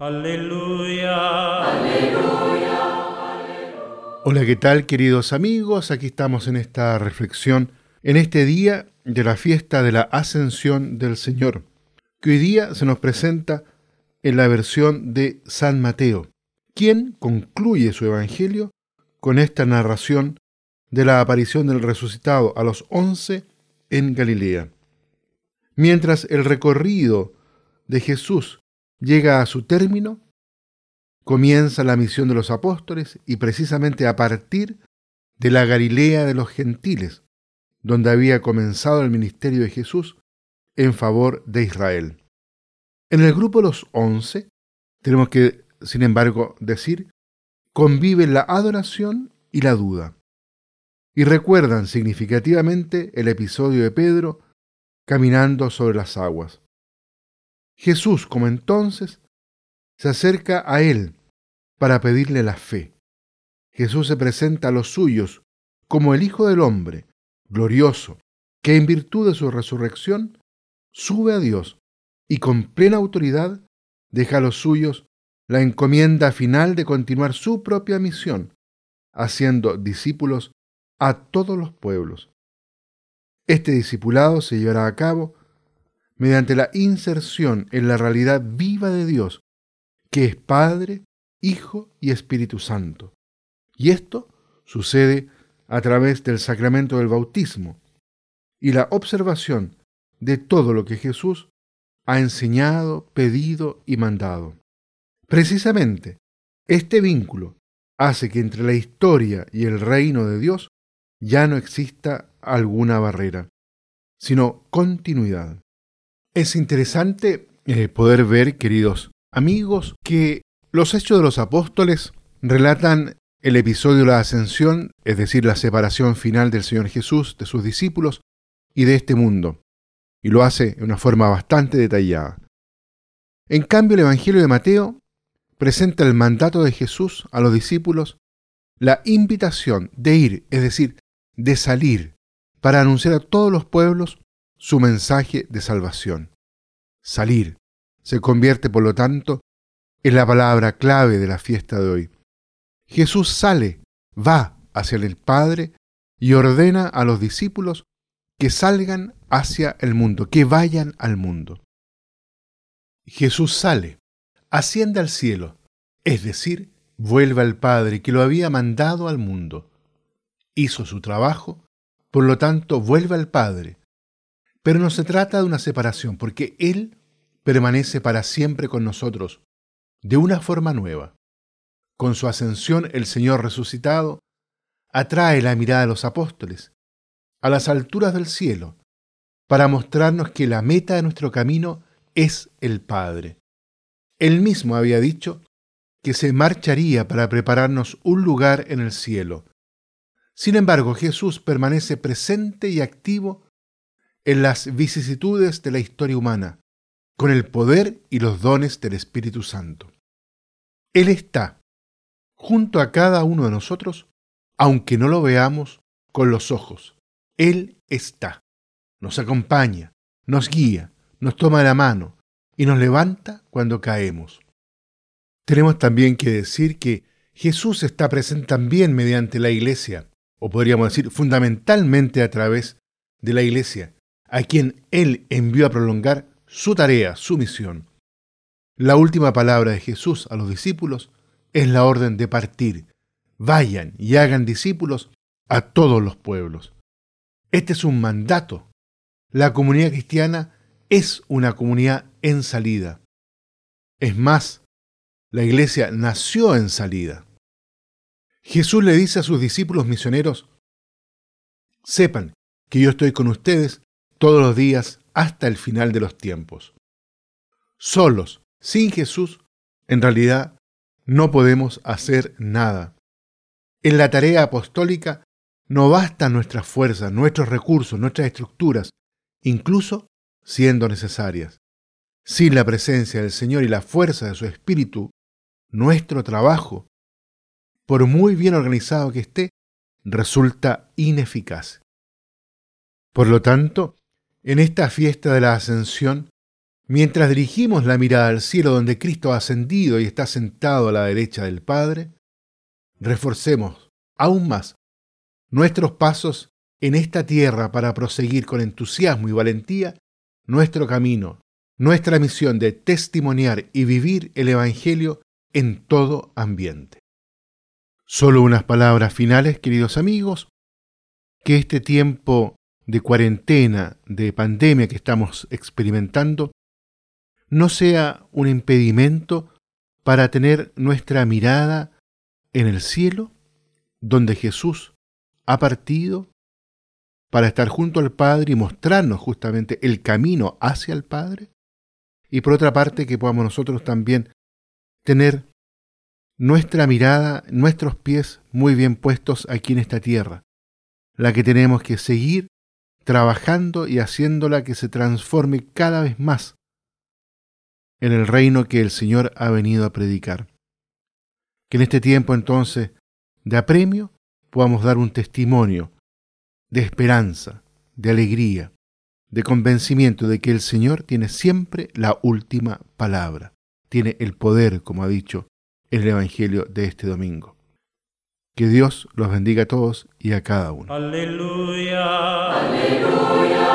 Aleluya. Hola, ¿qué tal queridos amigos? Aquí estamos en esta reflexión, en este día de la fiesta de la ascensión del Señor, que hoy día se nos presenta en la versión de San Mateo, quien concluye su evangelio con esta narración de la aparición del resucitado a los once en Galilea. Mientras el recorrido de Jesús llega a su término, comienza la misión de los apóstoles y precisamente a partir de la Galilea de los gentiles, donde había comenzado el ministerio de Jesús en favor de Israel. En el grupo de los once, tenemos que, sin embargo, decir, conviven la adoración y la duda. Y recuerdan significativamente el episodio de Pedro caminando sobre las aguas. Jesús, como entonces, se acerca a él para pedirle la fe. Jesús se presenta a los suyos como el Hijo del Hombre, glorioso, que en virtud de su resurrección sube a Dios y con plena autoridad deja a los suyos la encomienda final de continuar su propia misión, haciendo discípulos a todos los pueblos. Este discipulado se llevará a cabo mediante la inserción en la realidad viva de Dios, que es Padre, Hijo y Espíritu Santo. Y esto sucede a través del sacramento del bautismo y la observación de todo lo que Jesús ha enseñado, pedido y mandado. Precisamente, este vínculo hace que entre la historia y el reino de Dios ya no exista alguna barrera, sino continuidad. Es interesante eh, poder ver, queridos amigos, que los hechos de los apóstoles relatan el episodio de la ascensión, es decir, la separación final del Señor Jesús, de sus discípulos y de este mundo, y lo hace de una forma bastante detallada. En cambio, el Evangelio de Mateo presenta el mandato de Jesús a los discípulos, la invitación de ir, es decir, de salir, para anunciar a todos los pueblos su mensaje de salvación. Salir se convierte, por lo tanto, en la palabra clave de la fiesta de hoy. Jesús sale, va hacia el Padre y ordena a los discípulos que salgan hacia el mundo, que vayan al mundo. Jesús sale, asciende al cielo, es decir, vuelve al Padre que lo había mandado al mundo. Hizo su trabajo, por lo tanto vuelve al Padre, pero no se trata de una separación, porque Él permanece para siempre con nosotros, de una forma nueva. Con su ascensión el Señor resucitado atrae la mirada de los apóstoles a las alturas del cielo para mostrarnos que la meta de nuestro camino es el Padre. Él mismo había dicho que se marcharía para prepararnos un lugar en el cielo. Sin embargo, Jesús permanece presente y activo en las vicisitudes de la historia humana, con el poder y los dones del Espíritu Santo. Él está junto a cada uno de nosotros, aunque no lo veamos con los ojos. Él está, nos acompaña, nos guía, nos toma la mano y nos levanta cuando caemos. Tenemos también que decir que Jesús está presente también mediante la iglesia, o podríamos decir fundamentalmente a través de la iglesia, a quien Él envió a prolongar su tarea, su misión. La última palabra de Jesús a los discípulos es la orden de partir. Vayan y hagan discípulos a todos los pueblos. Este es un mandato. La comunidad cristiana es una comunidad en salida. Es más, la iglesia nació en salida. Jesús le dice a sus discípulos misioneros, sepan que yo estoy con ustedes todos los días hasta el final de los tiempos. Solos, sin Jesús, en realidad no podemos hacer nada. En la tarea apostólica no bastan nuestras fuerzas, nuestros recursos, nuestras estructuras, incluso siendo necesarias. Sin la presencia del Señor y la fuerza de su Espíritu, nuestro trabajo, por muy bien organizado que esté, resulta ineficaz. Por lo tanto, en esta fiesta de la ascensión, Mientras dirigimos la mirada al cielo donde Cristo ha ascendido y está sentado a la derecha del Padre, reforcemos aún más nuestros pasos en esta tierra para proseguir con entusiasmo y valentía nuestro camino, nuestra misión de testimoniar y vivir el Evangelio en todo ambiente. Solo unas palabras finales, queridos amigos, que este tiempo de cuarentena, de pandemia que estamos experimentando, no sea un impedimento para tener nuestra mirada en el cielo, donde Jesús ha partido para estar junto al Padre y mostrarnos justamente el camino hacia el Padre. Y por otra parte, que podamos nosotros también tener nuestra mirada, nuestros pies muy bien puestos aquí en esta tierra, la que tenemos que seguir trabajando y haciéndola que se transforme cada vez más en el reino que el Señor ha venido a predicar. Que en este tiempo entonces de apremio podamos dar un testimonio de esperanza, de alegría, de convencimiento de que el Señor tiene siempre la última palabra, tiene el poder, como ha dicho el Evangelio de este domingo. Que Dios los bendiga a todos y a cada uno. Aleluya. Aleluya.